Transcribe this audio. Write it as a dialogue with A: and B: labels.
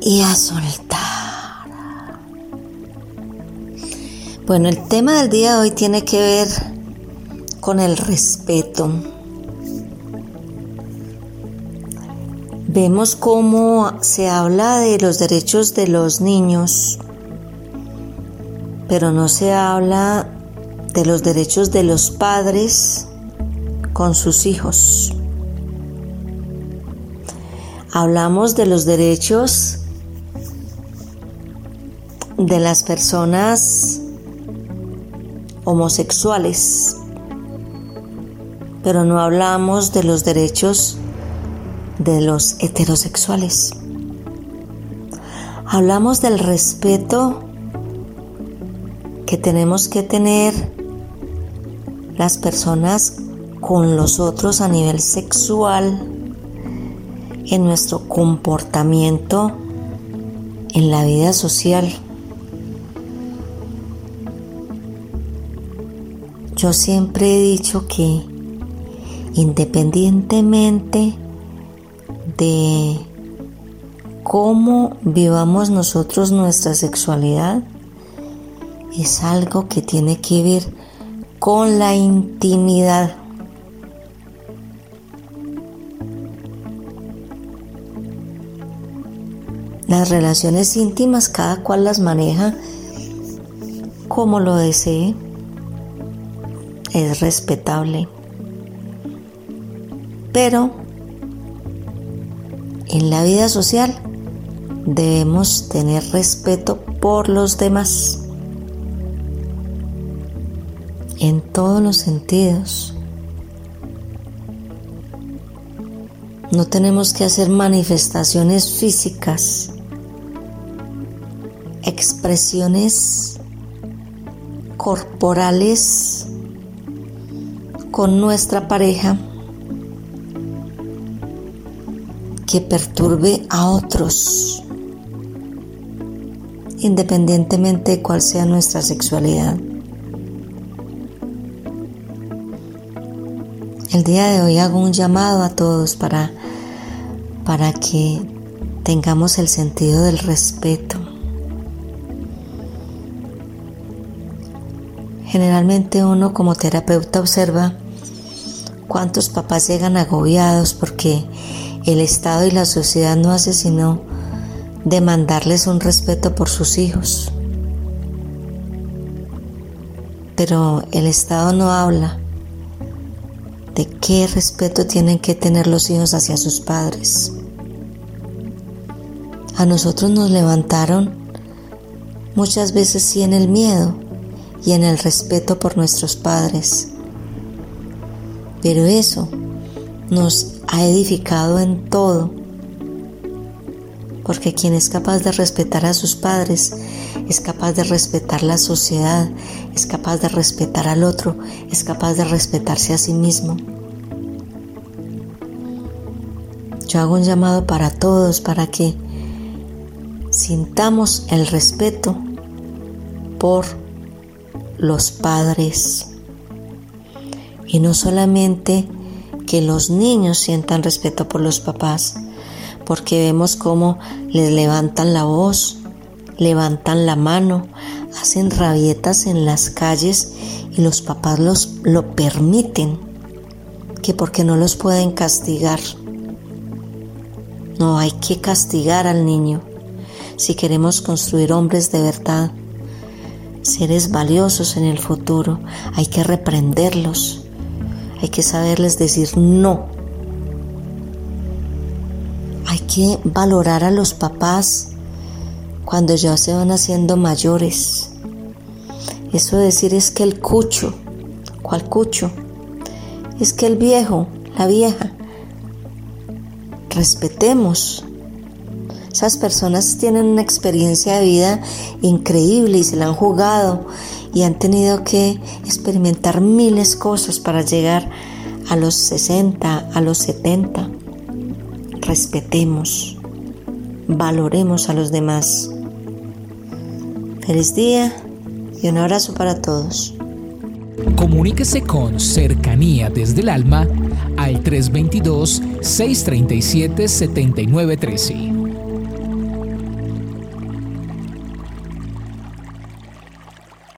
A: y a soltar. Bueno, el tema del día de hoy tiene que ver con el respeto. Vemos cómo se habla de los derechos de los niños, pero no se habla de los derechos de los padres con sus hijos. Hablamos de los derechos de las personas homosexuales, pero no hablamos de los derechos de los heterosexuales. Hablamos del respeto que tenemos que tener las personas con los otros a nivel sexual, en nuestro comportamiento, en la vida social. Yo siempre he dicho que independientemente de cómo vivamos nosotros nuestra sexualidad, es algo que tiene que ver con la intimidad. Las relaciones íntimas cada cual las maneja como lo desee es respetable. Pero en la vida social debemos tener respeto por los demás en todos los sentidos. No tenemos que hacer manifestaciones físicas, expresiones corporales con nuestra pareja que perturbe a otros, independientemente de cuál sea nuestra sexualidad. El día de hoy hago un llamado a todos para, para que tengamos el sentido del respeto. Generalmente uno como terapeuta observa cuántos papás llegan agobiados porque el Estado y la sociedad no hace sino demandarles un respeto por sus hijos. Pero el Estado no habla de qué respeto tienen que tener los hijos hacia sus padres. A nosotros nos levantaron muchas veces sí en el miedo, y en el respeto por nuestros padres. Pero eso nos ha edificado en todo, porque quien es capaz de respetar a sus padres es capaz de respetar la sociedad, es capaz de respetar al otro, es capaz de respetarse a sí mismo. Yo hago un llamado para todos para que sintamos el respeto por los padres. Y no solamente que los niños sientan respeto por los papás, porque vemos cómo les levantan la voz, levantan la mano, hacen rabietas en las calles y los papás los, lo permiten, que porque no los pueden castigar. No hay que castigar al niño si queremos construir hombres de verdad seres valiosos en el futuro. Hay que reprenderlos. Hay que saberles decir no. Hay que valorar a los papás cuando ya se van haciendo mayores. Eso de decir es que el cucho, ¿cuál cucho? Es que el viejo, la vieja. Respetemos. Esas personas tienen una experiencia de vida increíble y se la han jugado y han tenido que experimentar miles cosas para llegar a los 60, a los 70. Respetemos, valoremos a los demás. Feliz día y un abrazo para todos.
B: Comuníquese con Cercanía desde el Alma al 322-637-7913.